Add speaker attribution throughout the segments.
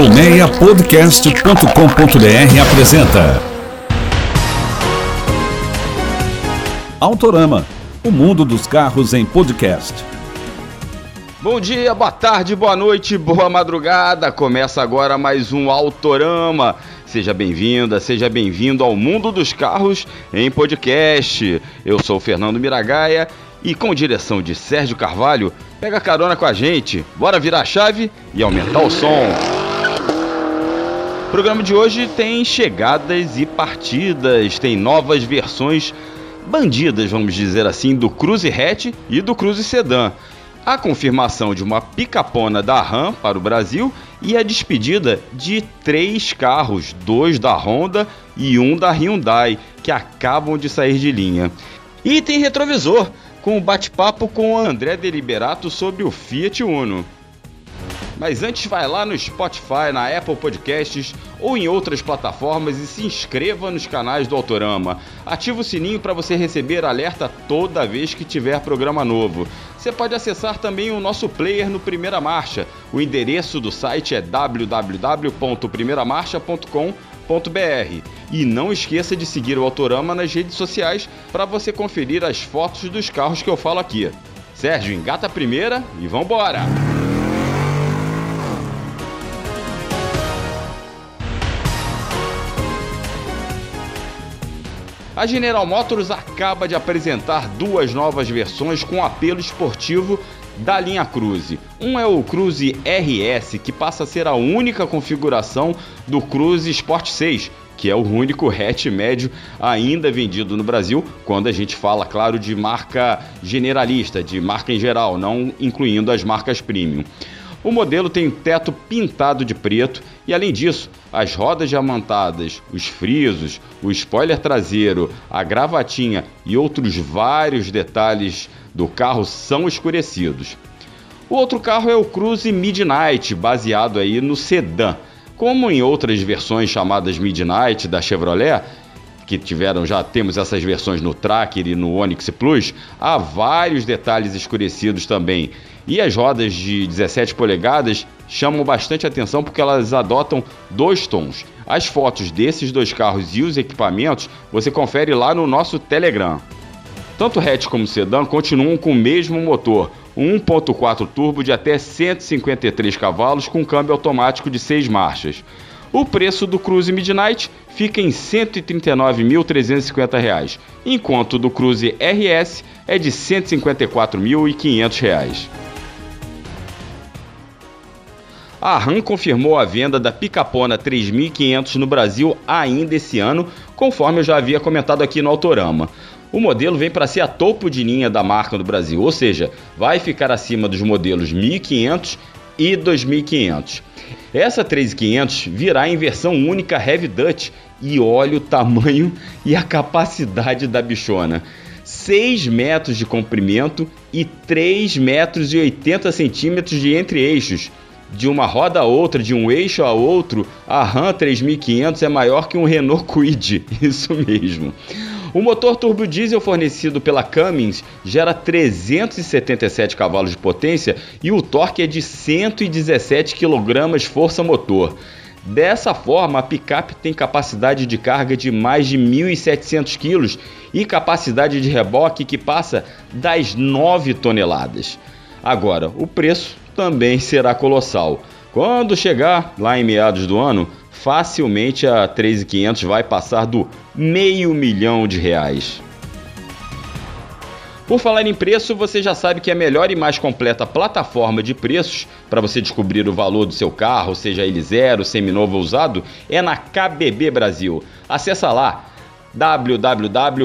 Speaker 1: Colmeiapodcast.com.br apresenta Autorama, o mundo dos carros em podcast.
Speaker 2: Bom dia, boa tarde, boa noite, boa madrugada. Começa agora mais um Autorama. Seja bem-vinda, seja bem-vindo ao mundo dos carros em podcast. Eu sou o Fernando Miragaia e com direção de Sérgio Carvalho, pega carona com a gente. Bora virar a chave e aumentar o som. O programa de hoje tem chegadas e partidas, tem novas versões bandidas, vamos dizer assim, do Cruze Hatch e do Cruze Sedan. A confirmação de uma picapona da Ram para o Brasil e a despedida de três carros, dois da Honda e um da Hyundai, que acabam de sair de linha. E tem retrovisor, com um bate-papo com o André Deliberato sobre o Fiat Uno. Mas antes vai lá no Spotify, na Apple Podcasts ou em outras plataformas e se inscreva nos canais do Autorama. Ativa o sininho para você receber alerta toda vez que tiver programa novo. Você pode acessar também o nosso player no Primeira Marcha. O endereço do site é www.primeiramarcha.com.br. E não esqueça de seguir o Autorama nas redes sociais para você conferir as fotos dos carros que eu falo aqui. Sérgio, engata a primeira e vambora! A General Motors acaba de apresentar duas novas versões com apelo esportivo da linha Cruze. Um é o Cruze RS, que passa a ser a única configuração do Cruze Sport 6, que é o único hatch médio ainda vendido no Brasil, quando a gente fala, claro, de marca generalista, de marca em geral, não incluindo as marcas premium. O modelo tem teto pintado de preto e, além disso, as rodas diamantadas, os frisos, o spoiler traseiro, a gravatinha e outros vários detalhes do carro são escurecidos. O outro carro é o Cruze Midnight, baseado aí no sedã. Como em outras versões chamadas Midnight da Chevrolet, que tiveram já temos essas versões no Tracker e no Onix Plus, há vários detalhes escurecidos também. E as rodas de 17 polegadas chamam bastante atenção porque elas adotam dois tons. As fotos desses dois carros e os equipamentos você confere lá no nosso Telegram. Tanto hatch como sedã continuam com o mesmo motor, 1.4 turbo de até 153 cavalos com câmbio automático de 6 marchas. O preço do Cruze Midnight fica em R$ 139.350, enquanto o do Cruze RS é de R$ 154.500. A RAM confirmou a venda da Picapona 3500 no Brasil ainda esse ano, conforme eu já havia comentado aqui no Autorama. O modelo vem para ser a topo de linha da marca no Brasil, ou seja, vai ficar acima dos modelos 1500 e 2500. Essa 3500 virá em versão única Heavy Dutch e olha o tamanho e a capacidade da bichona. 6 metros de comprimento e 3 metros e 80 centímetros de entre-eixos. De uma roda a outra, de um eixo a outro, a Ram 3500 é maior que um Renault Kwid, isso mesmo. O motor turbo diesel fornecido pela Cummins gera 377 cavalos de potência e o torque é de 117 kg força motor. Dessa forma, a picape tem capacidade de carga de mais de 1.700 kg e capacidade de reboque que passa das 9 toneladas. Agora, o preço também será colossal. Quando chegar lá em meados do ano, facilmente a 3.500 vai passar do meio milhão de reais. Por falar em preço, você já sabe que a melhor e mais completa plataforma de preços para você descobrir o valor do seu carro, seja ele zero, seminovo ou usado, é na KBB Brasil. Acesse lá www.kbb.com.br.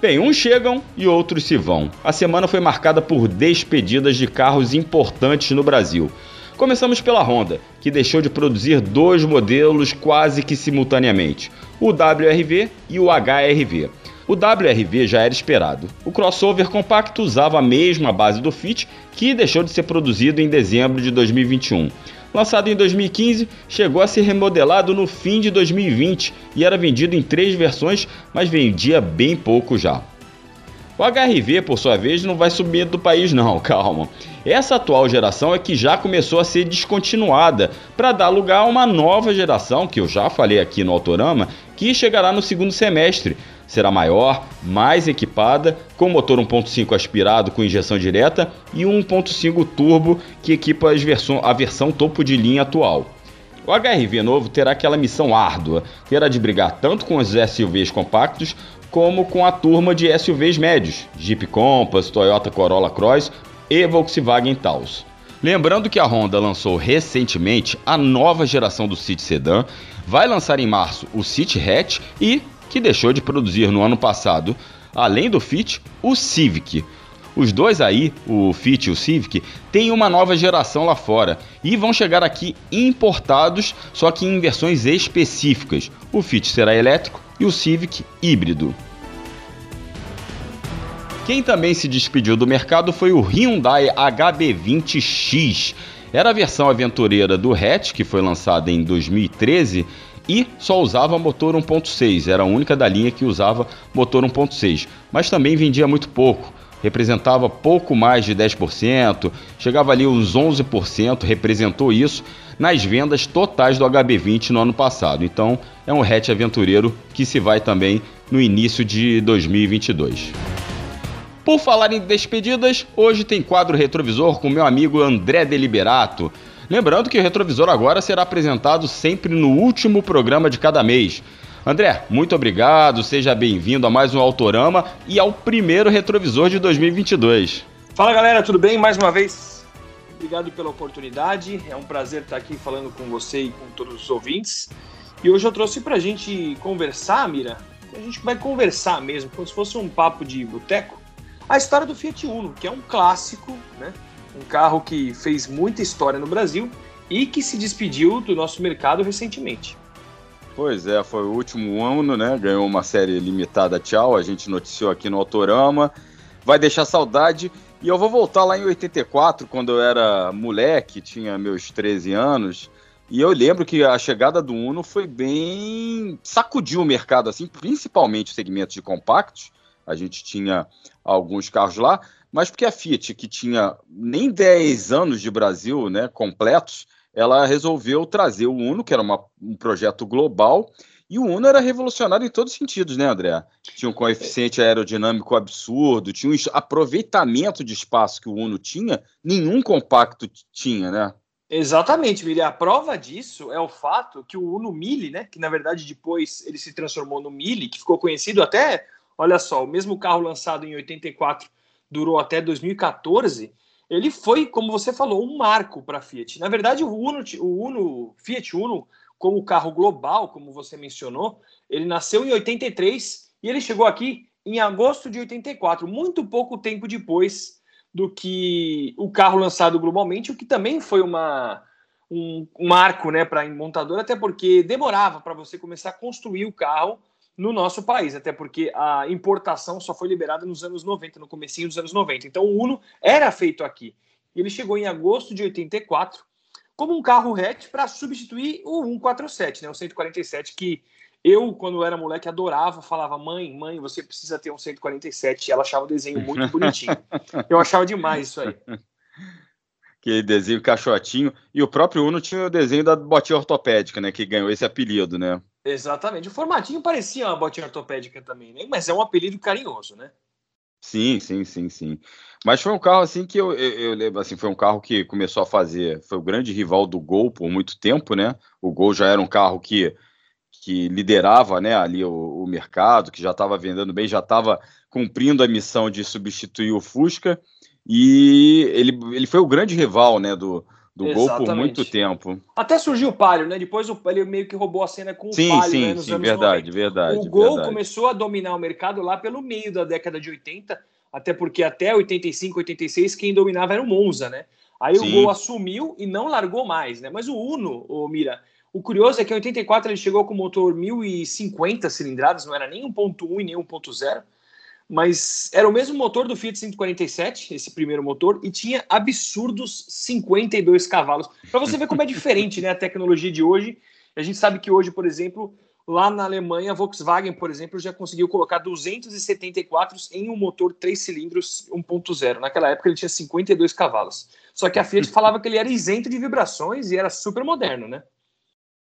Speaker 2: Bem, uns chegam e outros se vão. A semana foi marcada por despedidas de carros importantes no Brasil. Começamos pela Honda, que deixou de produzir dois modelos quase que simultaneamente, o WRV e o HRV. O WRV já era esperado. O crossover compacto usava a mesma base do Fit, que deixou de ser produzido em dezembro de 2021. Lançado em 2015, chegou a ser remodelado no fim de 2020 e era vendido em três versões, mas vendia bem pouco já. O HRV, por sua vez, não vai subir do país não, calma. Essa atual geração é que já começou a ser descontinuada para dar lugar a uma nova geração, que eu já falei aqui no Autorama, que chegará no segundo semestre. Será maior, mais equipada, com motor 1.5 aspirado com injeção direta e 1.5 turbo que equipa versão, a versão topo de linha atual. O HRV novo terá aquela missão árdua, terá de brigar tanto com os SUVs compactos como com a turma de SUVs médios, Jeep Compass, Toyota Corolla Cross e Volkswagen Taos. Lembrando que a Honda lançou recentemente a nova geração do City Sedan, vai lançar em março o City Hatch e, que deixou de produzir no ano passado, além do Fit, o Civic. Os dois aí, o Fit e o Civic, têm uma nova geração lá fora e vão chegar aqui importados, só que em versões específicas. O Fit será elétrico e o Civic híbrido. Quem também se despediu do mercado foi o Hyundai HB20X. Era a versão aventureira do hatch, que foi lançada em 2013 e só usava motor 1.6, era a única da linha que usava motor 1.6, mas também vendia muito pouco representava pouco mais de 10%, chegava ali uns 11%, representou isso nas vendas totais do HB20 no ano passado. Então, é um hatch aventureiro que se vai também no início de 2022. Por falar em despedidas, hoje tem quadro retrovisor com meu amigo André Deliberato. Lembrando que o retrovisor agora será apresentado sempre no último programa de cada mês. André, muito obrigado, seja bem-vindo a mais um Autorama e ao primeiro retrovisor de 2022.
Speaker 3: Fala galera, tudo bem? Mais uma vez, obrigado pela oportunidade. É um prazer estar aqui falando com você e com todos os ouvintes. E hoje eu trouxe para a gente conversar, Mira. A gente vai conversar mesmo, como se fosse um papo de boteco. A história do Fiat Uno, que é um clássico, né? Um carro que fez muita história no Brasil e que se despediu do nosso mercado recentemente.
Speaker 2: Pois é, foi o último ano, né? Ganhou uma série limitada, tchau. A gente noticiou aqui no Autorama. Vai deixar saudade. E eu vou voltar lá em 84, quando eu era moleque, tinha meus 13 anos. E eu lembro que a chegada do Uno foi bem. sacudiu o mercado, assim, principalmente o segmento de compactos. A gente tinha alguns carros lá, mas porque a Fiat, que tinha nem 10 anos de Brasil né, completos, ela resolveu trazer o Uno, que era uma, um projeto global, e o Uno era revolucionário em todos os sentidos, né, André? Tinha um coeficiente aerodinâmico absurdo, tinha um aproveitamento de espaço que o Uno tinha, nenhum compacto tinha, né?
Speaker 3: Exatamente, Mili. A prova disso é o fato que o Uno Mille, né, que na verdade depois ele se transformou no Mille, que ficou conhecido até, olha só, o mesmo carro lançado em 84 durou até 2014 ele foi, como você falou, um marco para a Fiat. Na verdade, o Uno, o Uno, Fiat Uno, como carro global, como você mencionou, ele nasceu em 83 e ele chegou aqui em agosto de 84, muito pouco tempo depois do que o carro lançado globalmente, o que também foi uma, um, marco né, para a montadora, até porque demorava para você começar a construir o carro no nosso país, até porque a importação só foi liberada nos anos 90, no comecinho dos anos 90. Então o Uno era feito aqui. Ele chegou em agosto de 84 como um carro hatch para substituir o 147, né, o 147 que eu, quando era moleque, adorava, falava, mãe, mãe, você precisa ter um 147. E ela achava o desenho muito bonitinho. Eu achava demais isso aí.
Speaker 2: Aquele desenho caixotinho. E o próprio Uno tinha o desenho da botinha ortopédica, né? Que ganhou esse apelido, né?
Speaker 3: Exatamente. O formatinho parecia uma botinha ortopédica também, né? Mas é um apelido carinhoso, né?
Speaker 2: Sim, sim, sim, sim. Mas foi um carro assim que eu, eu, lembro, assim, foi um carro que começou a fazer, foi o grande rival do Gol por muito tempo, né? O Gol já era um carro que, que liderava, né, ali o, o mercado, que já estava vendendo bem, já estava cumprindo a missão de substituir o Fusca, e ele, ele foi o grande rival, né, do, do Exatamente. gol por muito tempo.
Speaker 3: Até surgiu o Palio, né? Depois o, ele meio que roubou a cena com
Speaker 2: sim,
Speaker 3: o Palio,
Speaker 2: sim,
Speaker 3: né?
Speaker 2: Nos sim, anos verdade, 90. verdade.
Speaker 3: O gol
Speaker 2: verdade.
Speaker 3: começou a dominar o mercado lá pelo meio da década de 80, até porque até 85, 86 quem dominava era o Monza, né? Aí sim. o gol assumiu e não largou mais, né? Mas o Uno, o Mira, o curioso é que em 84 ele chegou com motor 1050 cilindradas, não era nem 1.1 e nem 1.0 mas era o mesmo motor do Fiat 147, esse primeiro motor, e tinha absurdos 52 cavalos. Para você ver como é diferente né, a tecnologia de hoje. A gente sabe que hoje, por exemplo, Lá na Alemanha, a Volkswagen, por exemplo, já conseguiu colocar 274 em um motor 3 cilindros 1.0. Naquela época ele tinha 52 cavalos. Só que a Fiat falava que ele era isento de vibrações e era super moderno, né?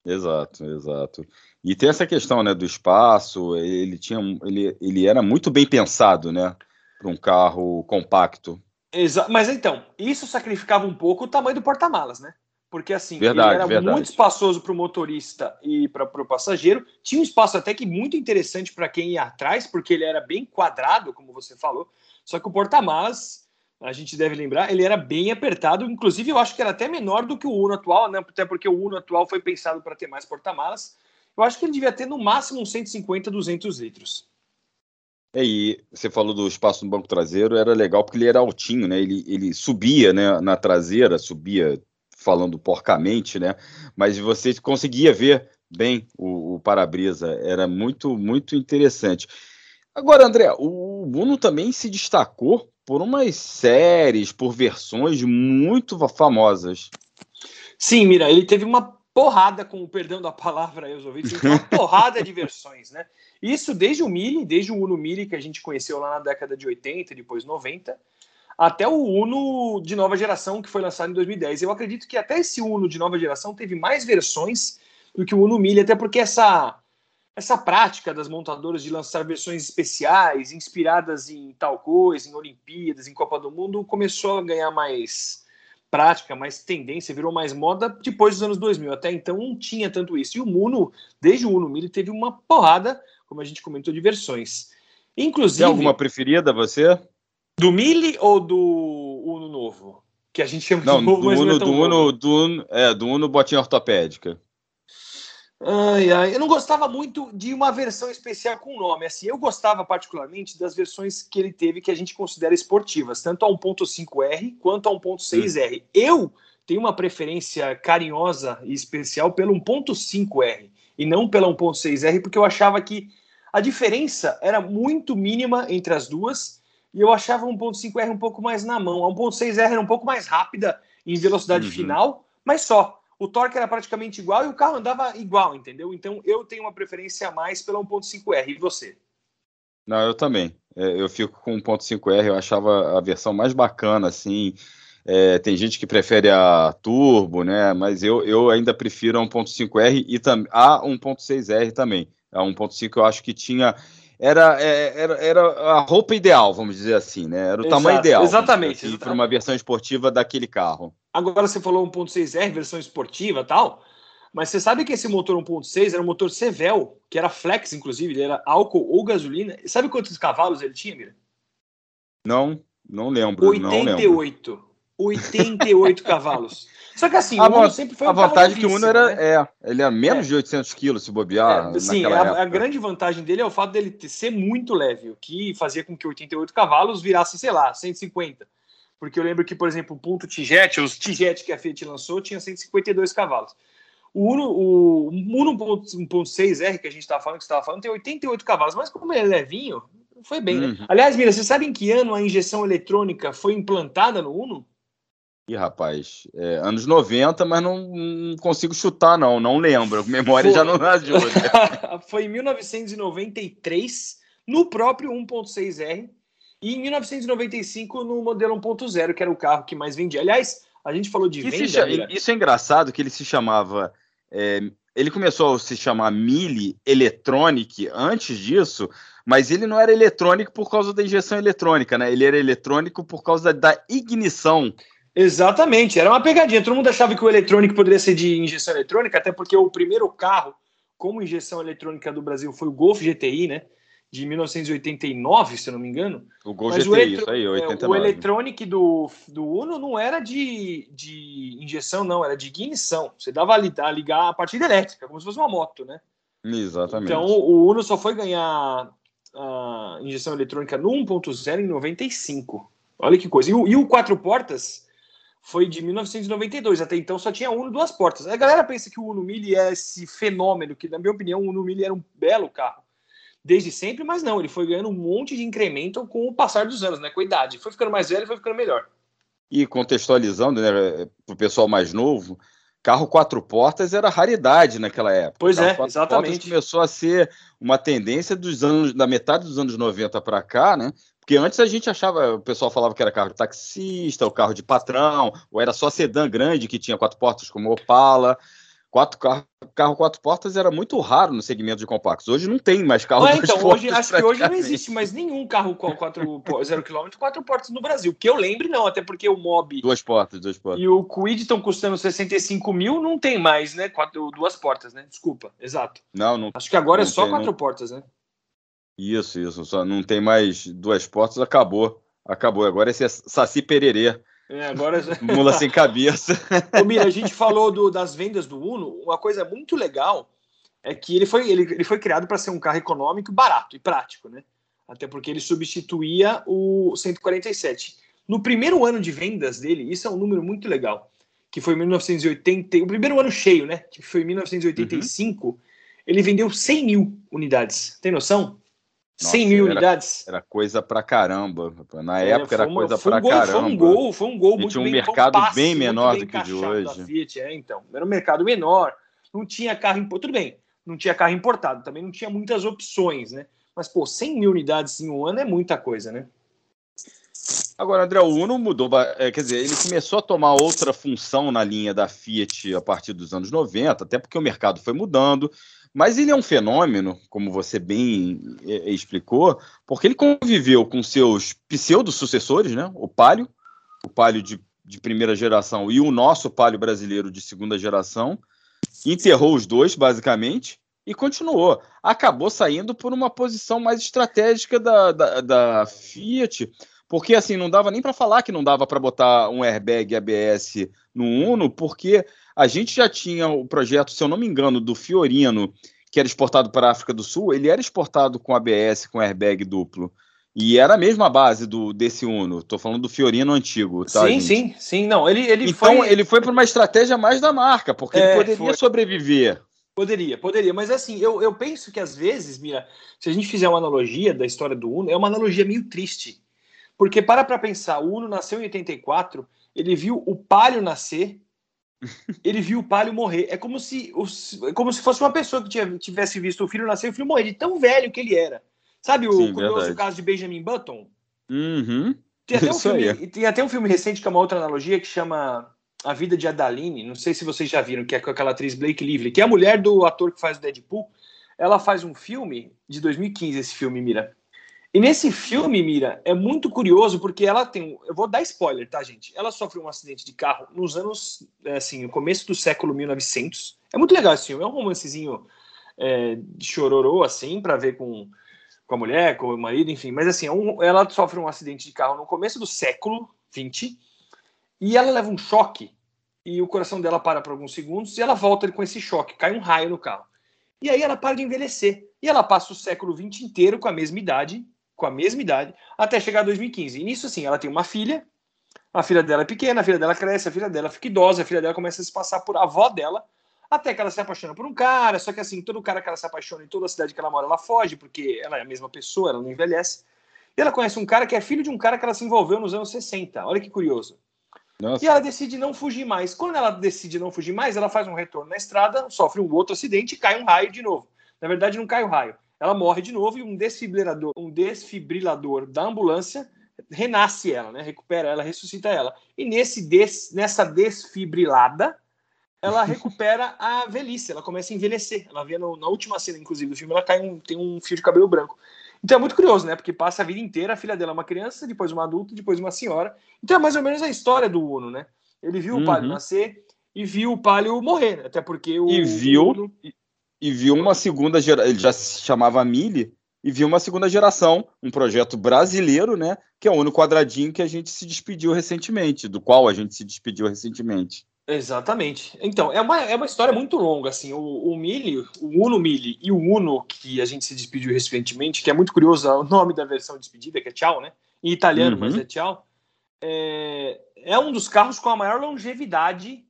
Speaker 2: Exato, exato. E tem essa questão, né, do espaço, ele tinha ele, ele era muito bem pensado, né, para um carro compacto.
Speaker 3: Exa Mas então, isso sacrificava um pouco o tamanho do porta-malas, né? porque assim,
Speaker 2: verdade,
Speaker 3: ele era
Speaker 2: verdade.
Speaker 3: muito espaçoso para o motorista e para o passageiro. Tinha um espaço até que muito interessante para quem ia atrás, porque ele era bem quadrado, como você falou. Só que o porta-malas, a gente deve lembrar, ele era bem apertado. Inclusive, eu acho que era até menor do que o Uno atual, né? até porque o Uno atual foi pensado para ter mais porta-malas. Eu acho que ele devia ter no máximo uns 150, 200 litros.
Speaker 2: É, e você falou do espaço no banco traseiro, era legal porque ele era altinho, né? Ele, ele subia né, na traseira, subia falando porcamente, né? Mas você conseguia ver bem o, o para-brisa, era muito, muito interessante. Agora, André, o Bruno também se destacou por umas séries, por versões muito famosas.
Speaker 3: Sim, Mira, ele teve uma porrada, com o perdão da palavra aí, os ouvintes, uma porrada de versões, né? Isso desde o Mille, desde o Uno Mille que a gente conheceu lá na década de 80 depois 90, até o Uno de nova geração que foi lançado em 2010. Eu acredito que até esse Uno de nova geração teve mais versões do que o Uno Mille, até porque essa essa prática das montadoras de lançar versões especiais, inspiradas em tal coisa, em Olimpíadas, em Copa do Mundo, começou a ganhar mais prática, mais tendência, virou mais moda depois dos anos 2000. Até então não tinha tanto isso. E o Uno, desde o Uno Mille, teve uma porrada, como a gente comentou, de versões. Inclusive.
Speaker 2: Tem alguma preferida você?
Speaker 3: Do Mille ou do Uno novo? Que a gente chama
Speaker 2: não,
Speaker 3: de novo,
Speaker 2: do
Speaker 3: mas
Speaker 2: Uno,
Speaker 3: é
Speaker 2: do, Uno,
Speaker 3: novo.
Speaker 2: do Uno, é, do Uno botinha ortopédica.
Speaker 3: Ai, ai, eu não gostava muito de uma versão especial com nome. Assim, eu gostava particularmente das versões que ele teve que a gente considera esportivas, tanto a 1.5R quanto a 1.6R. Hum. Eu tenho uma preferência carinhosa e especial pelo 1.5R e não pela 1.6R, porque eu achava que a diferença era muito mínima entre as duas e eu achava 1.5R um pouco mais na mão. A 1.6R era um pouco mais rápida em velocidade uhum. final, mas só. O torque era praticamente igual e o carro andava igual, entendeu? Então eu tenho uma preferência a mais pela 1.5R. E você?
Speaker 2: Não, eu também. É, eu fico com 1.5R, eu achava a versão mais bacana, assim. É, tem gente que prefere a turbo, né? Mas eu, eu ainda prefiro a 1.5R e a 1.6R também. A 1.5 eu acho que tinha era, é, era, era a roupa ideal, vamos dizer assim, né? Era o Exato, tamanho ideal.
Speaker 3: Exatamente.
Speaker 2: Assim, para uma versão esportiva daquele carro.
Speaker 3: Agora você falou 1.6R, versão esportiva tal, mas você sabe que esse motor 1.6 era um motor Sevel, que era flex, inclusive, ele era álcool ou gasolina. Sabe quantos cavalos ele tinha, Mira?
Speaker 2: Não, não lembro.
Speaker 3: 88.
Speaker 2: Não lembro.
Speaker 3: 88 cavalos. Só que assim,
Speaker 2: a o Uno sempre foi um A vantagem que o Uno era, né? é, ele era menos é. de 800 quilos se bobear.
Speaker 3: É, sim, a, a, grande vantagem dele é o fato dele ser muito leve, o que fazia com que 88 cavalos virasse, sei lá, 150. Porque eu lembro que, por exemplo, o ponto Tijet, os Tijet que a Fiat lançou, tinha 152 cavalos. O Uno, o Uno 1.6R que a gente estava falando, que você estava falando, tem 88 cavalos, mas como ele é levinho, foi bem, né? uhum. né? Aliás, Mira, você sabe em que ano a injeção eletrônica foi implantada no Uno?
Speaker 2: Ih, rapaz, é, anos 90, mas não, não, consigo chutar, não, não lembro. Memória Foi... já não ajuda.
Speaker 3: Foi em 1993, no próprio 1.6R, e em 1995 no modelo 1.0, que era o carro que mais vendia. Aliás, a gente falou de venda.
Speaker 2: Chama, isso é engraçado que ele se chamava. É, ele começou a se chamar Mille Electronic antes disso, mas ele não era eletrônico por causa da injeção eletrônica, né? Ele era eletrônico por causa da ignição.
Speaker 3: Exatamente, era uma pegadinha. Todo mundo achava que o eletrônico poderia ser de injeção eletrônica, até porque o primeiro carro com injeção eletrônica do Brasil foi o Golf GTI, né? De 1989, se eu não me engano.
Speaker 2: O Golf Mas GTI, o eletro... isso aí, 89.
Speaker 3: É, o eletrônico do, do Uno não era de, de injeção, não, era de ignição. Você dava a, a ligar a partida elétrica, como se fosse uma moto, né?
Speaker 2: Exatamente.
Speaker 3: Então o Uno só foi ganhar a injeção eletrônica no 1.0 em 95. Olha que coisa. E o, e o quatro portas foi de 1992. Até então só tinha Uno duas portas. A galera pensa que o Uno Mille é esse fenômeno, que na minha opinião o Uno Mille era um belo carro desde sempre, mas não, ele foi ganhando um monte de incremento com o passar dos anos, né? Com a idade. Foi ficando mais velho, foi ficando melhor.
Speaker 2: E contextualizando, né, para o pessoal mais novo, carro quatro portas era raridade naquela época.
Speaker 3: Pois é, exatamente.
Speaker 2: começou a ser uma tendência dos anos, da metade dos anos 90 para cá, né? Porque antes a gente achava, o pessoal falava que era carro de taxista, o carro de patrão, ou era só sedã grande que tinha quatro portas como Opala. Quatro carro, carro quatro portas era muito raro no segmento de compactos. Hoje não tem mais carro
Speaker 3: é, então, hoje, acho que hoje não existe mais nenhum carro com quatro, zero quilômetro, quatro portas no Brasil. Que eu lembre, não, até porque o Mob.
Speaker 2: Duas portas, duas portas.
Speaker 3: E o Quid estão custando 65 mil, não tem mais, né? Quatro, duas portas, né? Desculpa, exato.
Speaker 2: Não, não.
Speaker 3: Acho que agora é só tem, quatro não... portas, né?
Speaker 2: Isso, isso. Só não tem mais duas portas, acabou. Acabou. Agora esse é Saci Pererê.
Speaker 3: É, agora
Speaker 2: Mula sem cabeça.
Speaker 3: Ô, Mira, a gente falou do, das vendas do Uno. Uma coisa muito legal é que ele foi, ele, ele foi criado para ser um carro econômico, barato e prático, né? Até porque ele substituía o 147. No primeiro ano de vendas dele, isso é um número muito legal, que foi em 1980, o primeiro ano cheio, né? Que foi em 1985, uhum. ele vendeu 100 mil unidades. Tem noção? Nossa, 100 mil
Speaker 2: era,
Speaker 3: unidades.
Speaker 2: Era coisa pra caramba. Na é, época era uma, coisa pra
Speaker 3: um gol,
Speaker 2: caramba.
Speaker 3: Foi um gol, foi um gol muito
Speaker 2: tinha um
Speaker 3: bem
Speaker 2: mercado
Speaker 3: compasso,
Speaker 2: bem menor do que o de hoje.
Speaker 3: Fiat, é, então. Era um mercado menor. Não tinha carro importado. Tudo bem, não tinha carro importado. Também não tinha muitas opções, né? Mas, pô, 100 mil unidades em um ano é muita coisa, né?
Speaker 2: Agora, André, o Uno mudou, é, quer dizer, ele começou a tomar outra função na linha da Fiat a partir dos anos 90, até porque o mercado foi mudando. Mas ele é um fenômeno, como você bem é, é, explicou, porque ele conviveu com seus pseudo-sucessores, né? o Palio, o Palio de, de primeira geração e o nosso Palio brasileiro de segunda geração, enterrou os dois, basicamente, e continuou. Acabou saindo por uma posição mais estratégica da, da, da Fiat, porque assim, não dava nem para falar que não dava para botar um airbag ABS no Uno, porque a gente já tinha o projeto, se eu não me engano, do Fiorino, que era exportado para a África do Sul, ele era exportado com ABS, com airbag duplo. E era a mesma base do desse Uno. Estou falando do Fiorino antigo, tá?
Speaker 3: Sim, gente? sim, sim. Não, ele, ele
Speaker 2: então foi... ele foi para uma estratégia mais da marca, porque é, ele poderia foi. sobreviver.
Speaker 3: Poderia, poderia. Mas assim, eu, eu penso que às vezes, Mira, se a gente fizer uma analogia da história do Uno, é uma analogia meio triste. Porque para para pensar, o Uno nasceu em 84, ele viu o Palio nascer, ele viu o Palio morrer. É como se, é como se fosse uma pessoa que tivesse visto o filho nascer e o filho morrer, de tão velho que ele era. Sabe o Sim, curioso caso de Benjamin Button?
Speaker 2: Uhum.
Speaker 3: Tem até, um filme, tem até um filme recente que é uma outra analogia que chama A Vida de Adaline. Não sei se vocês já viram, que é com aquela atriz Blake Lively, que é a mulher do ator que faz o Deadpool. Ela faz um filme de 2015, esse filme, Mira. E nesse filme, Mira, é muito curioso porque ela tem. Eu vou dar spoiler, tá, gente? Ela sofre um acidente de carro nos anos. É, assim, no começo do século 1900. É muito legal esse filme. É um romancezinho é, de chororô, assim, para ver com, com a mulher, com o marido, enfim. Mas, assim, é um, ela sofre um acidente de carro no começo do século 20 e ela leva um choque e o coração dela para por alguns segundos e ela volta com esse choque. Cai um raio no carro. E aí ela para de envelhecer. E ela passa o século 20 inteiro com a mesma idade com a mesma idade, até chegar a 2015. E nisso, assim, ela tem uma filha, a filha dela é pequena, a filha dela cresce, a filha dela fica idosa, a filha dela começa a se passar por avó dela, até que ela se apaixona por um cara, só que assim, todo cara que ela se apaixona em toda a cidade que ela mora, ela foge, porque ela é a mesma pessoa, ela não envelhece. E ela conhece um cara que é filho de um cara que ela se envolveu nos anos 60. Olha que curioso. Nossa. E ela decide não fugir mais. Quando ela decide não fugir mais, ela faz um retorno na estrada, sofre um outro acidente e cai um raio de novo. Na verdade, não cai o um raio ela morre de novo e um desfibrilador, um desfibrilador da ambulância renasce ela, né? Recupera ela, ressuscita ela. E nesse des, nessa desfibrilada, ela recupera a velhice, ela começa a envelhecer. Ela vê no, na última cena, inclusive, do filme, ela cai um, tem um fio de cabelo branco. Então é muito curioso, né? Porque passa a vida inteira, a filha dela é uma criança, depois uma adulta, depois uma senhora. Então é mais ou menos a história do Uno, né? Ele viu uhum. o Palio nascer e viu o Palio morrer, né? até porque o.
Speaker 2: E viu, Uno e viu uma segunda geração, ele já se chamava Mille, e viu uma segunda geração, um projeto brasileiro, né, que é o único quadradinho que a gente se despediu recentemente, do qual a gente se despediu recentemente.
Speaker 3: Exatamente. Então, é uma, é uma história muito longa, assim, o, o Mille, o Uno Mille e o Uno que a gente se despediu recentemente, que é muito curioso o nome da versão de despedida, que é tchau, né, em italiano, uhum. mas é tchau, é, é um dos carros com a maior longevidade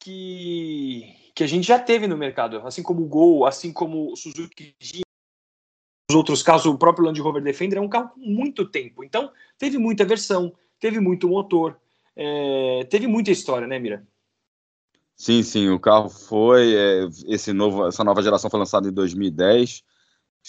Speaker 3: que, que a gente já teve no mercado, assim como o Gol, assim como o Suzuki os outros carros, o próprio Land Rover Defender é um carro com muito tempo. Então, teve muita versão, teve muito motor, é, teve muita história, né, Mira?
Speaker 2: Sim, sim, o carro foi. É, esse novo, essa nova geração foi lançada em 2010.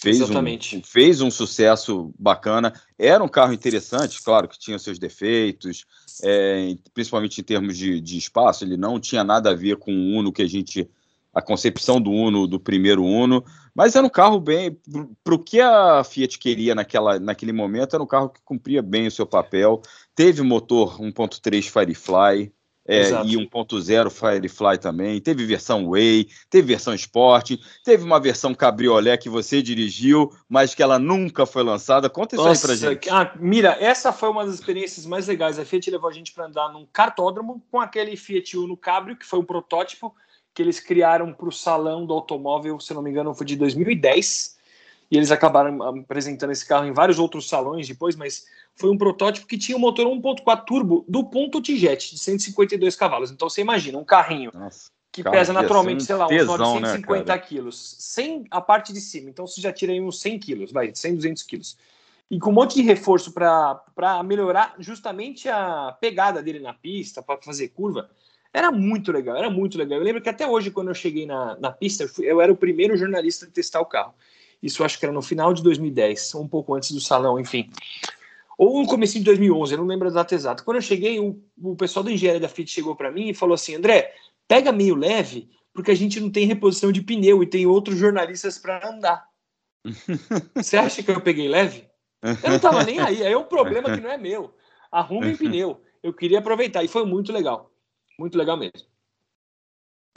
Speaker 2: Fez
Speaker 3: Exatamente.
Speaker 2: Um, fez um sucesso bacana. Era um carro interessante, claro que tinha seus defeitos, é, principalmente em termos de, de, espaço. Ele não tinha nada a ver com o Uno que a gente. A concepção do Uno, do primeiro Uno, mas era um carro bem. Para o que a Fiat queria naquela, naquele momento, era um carro que cumpria bem o seu papel. Teve motor 1.3 Firefly, é, e 1.0 Firefly também, teve versão Way, teve versão Sport, teve uma versão Cabriolé que você dirigiu, mas que ela nunca foi lançada. Conta isso Nossa, aí pra gente.
Speaker 3: Ah, mira, essa foi uma das experiências mais legais. A Fiat levou a gente para andar num cartódromo com aquele Fiat Uno Cabrio, que foi um protótipo que eles criaram para o salão do automóvel, se não me engano, foi de 2010. E eles acabaram apresentando esse carro em vários outros salões depois, mas foi um protótipo que tinha um motor 1.4 turbo do ponto T-Jet, de 152 cavalos. Então você imagina, um carrinho Nossa, que pesa naturalmente, sei lá, uns 950 né, quilos, sem a parte de cima. Então você já tira aí uns 100 quilos, vai, 100, 200 quilos. E com um monte de reforço para melhorar justamente a pegada dele na pista, para fazer curva. Era muito legal, era muito legal. Eu lembro que até hoje, quando eu cheguei na, na pista, eu, fui, eu era o primeiro jornalista a testar o carro. Isso acho que era no final de 2010, um pouco antes do salão, enfim ou no começo de 2011, eu não lembro a data exata. Quando eu cheguei, o, o pessoal da engenharia da Fiat chegou para mim e falou assim: André, pega meio leve, porque a gente não tem reposição de pneu e tem outros jornalistas para andar. Você acha que eu peguei leve? Eu não tava nem aí. Aí é um problema que não é meu. Arrumem pneu. Eu queria aproveitar e foi muito legal. Muito legal mesmo.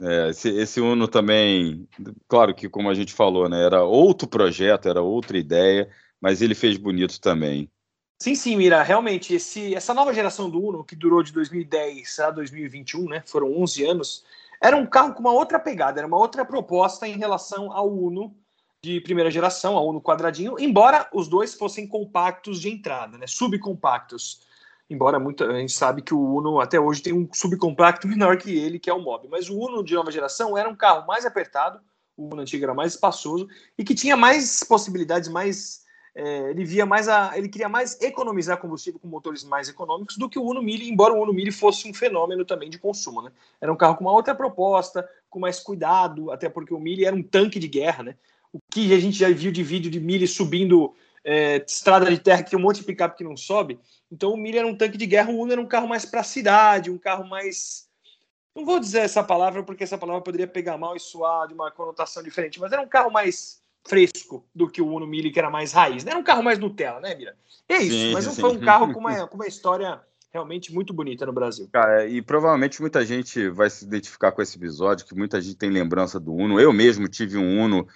Speaker 2: É, esse, esse Uno também, claro que como a gente falou, né, era outro projeto, era outra ideia, mas ele fez bonito também.
Speaker 3: Sim, sim, Mira, realmente, esse, essa nova geração do Uno, que durou de 2010 a 2021, né, foram 11 anos, era um carro com uma outra pegada, era uma outra proposta em relação ao Uno de primeira geração, ao Uno quadradinho, embora os dois fossem compactos de entrada, né, subcompactos. Embora muita, a gente sabe que o Uno até hoje tem um subcompacto menor que ele, que é o Mob. Mas o Uno de nova geração era um carro mais apertado, o Uno antigo era mais espaçoso e que tinha mais possibilidades, mais é, ele via mais a, ele queria mais economizar combustível com motores mais econômicos do que o Uno Mille, embora o Uno Mille fosse um fenômeno também de consumo, né? Era um carro com uma outra proposta, com mais cuidado, até porque o Mille era um tanque de guerra, né? O que a gente já viu de vídeo de Mille subindo é, estrada de terra que tem um monte de picape que não sobe. Então o Mille era um tanque de guerra, o Uno era um carro mais para cidade, um carro mais não vou dizer essa palavra porque essa palavra poderia pegar mal e soar de uma conotação diferente, mas era um carro mais fresco do que o Uno Mille, que era mais raiz. Né? Era um carro mais Nutella, né, Mira? É isso, sim, mas não sim. foi um carro com uma, com uma história realmente muito bonita no Brasil.
Speaker 2: Cara, e provavelmente muita gente vai se identificar com esse episódio, que muita gente tem lembrança do Uno. Eu mesmo tive um Uno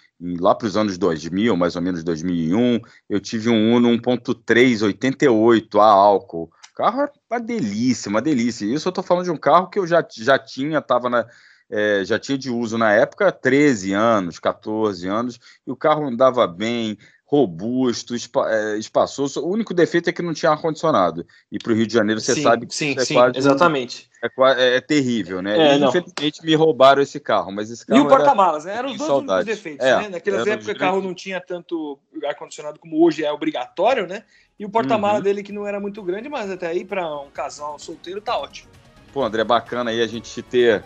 Speaker 2: lá para os anos 2000, mais ou menos 2001. Eu tive um Uno 1.3 88 a álcool. O carro era uma delícia, uma delícia. Isso eu estou falando de um carro que eu já, já tinha, estava na é, já tinha de uso na época 13 anos, 14 anos, e o carro andava bem, robusto, espa é, espaçoso. O único defeito é que não tinha ar-condicionado. E para o Rio de Janeiro você
Speaker 3: sim,
Speaker 2: sabe que
Speaker 3: sim, é sim, quase, exatamente.
Speaker 2: É, é, é, terrível, né? É, e, infelizmente me roubaram esse carro, mas esse carro.
Speaker 3: E o porta-malas, né? Eram os dois únicos defeitos, é, né? Naquelas épocas o carro não tinha tanto ar-condicionado como hoje é obrigatório, né? E o porta-malas uhum. dele que não era muito grande, mas até aí para um casal solteiro tá ótimo.
Speaker 2: Pô, André, bacana aí a gente ter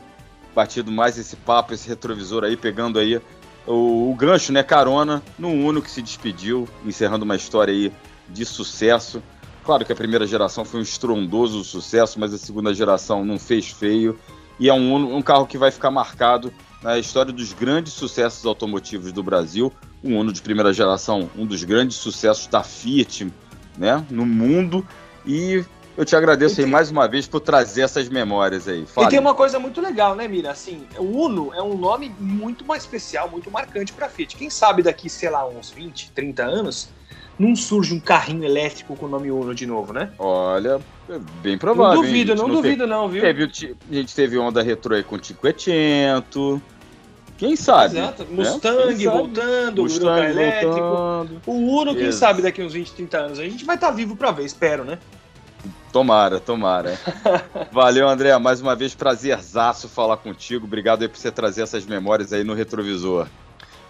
Speaker 2: batido mais esse papo, esse retrovisor aí, pegando aí o, o gancho, né, carona, no Uno que se despediu, encerrando uma história aí de sucesso. Claro que a primeira geração foi um estrondoso sucesso, mas a segunda geração não fez feio. E é um, um carro que vai ficar marcado na história dos grandes sucessos automotivos do Brasil. Um Uno de primeira geração, um dos grandes sucessos da Fiat né, no mundo. E eu te agradeço aí mais uma vez por trazer essas memórias aí.
Speaker 3: E tem uma coisa muito legal, né, Mira? Assim, o Uno é um nome muito mais especial, muito marcante para Fiat. Quem sabe daqui, sei lá, uns 20, 30 anos, não surge um carrinho elétrico com o nome Uno de novo, né?
Speaker 2: Olha, é bem provável.
Speaker 3: Não duvido, não, não, duvido, teve, não, viu?
Speaker 2: Teve, a gente teve onda retrô aí com o Cinquecento. Quem sabe?
Speaker 3: Exato. Né? Mustang voltando, Mustang elétrico. Voltando. O Uno, quem Isso. sabe daqui uns 20, 30 anos. A gente vai estar tá vivo para ver, espero, né?
Speaker 2: Tomara, tomara. Valeu, André. Mais uma vez, prazerzaço falar contigo. Obrigado aí por você trazer essas memórias aí no retrovisor.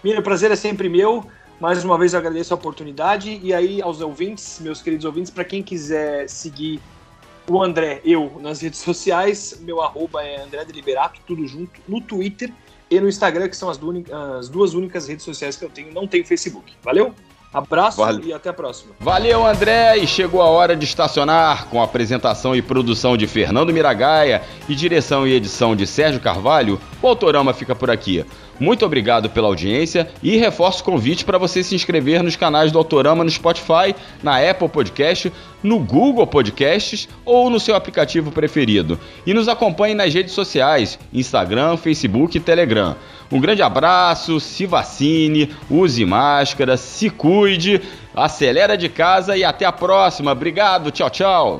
Speaker 3: Mira, o prazer é sempre meu. Mais uma vez eu agradeço a oportunidade. E aí, aos ouvintes, meus queridos ouvintes, para quem quiser seguir o André, eu, nas redes sociais. Meu arroba é André Deliberato, tudo junto, no Twitter e no Instagram, que são as duas únicas redes sociais que eu tenho. Não tenho Facebook. Valeu? Abraço vale. e até a próxima.
Speaker 2: Valeu, André, e chegou a hora de estacionar com a apresentação e produção de Fernando Miragaia e direção e edição de Sérgio Carvalho. O Autorama fica por aqui. Muito obrigado pela audiência e reforço o convite para você se inscrever nos canais do Autorama no Spotify, na Apple Podcast, no Google Podcasts ou no seu aplicativo preferido. E nos acompanhe nas redes sociais, Instagram, Facebook e Telegram. Um grande abraço, se vacine, use máscara, se cuide, acelera de casa e até a próxima. Obrigado, tchau, tchau.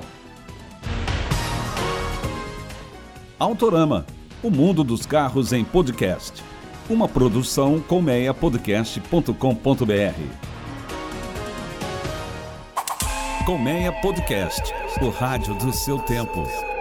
Speaker 1: Autorama, o mundo dos carros em podcast. Uma produção colmeiapodcast.com.br. Colmeia Podcast, o rádio do seu tempo.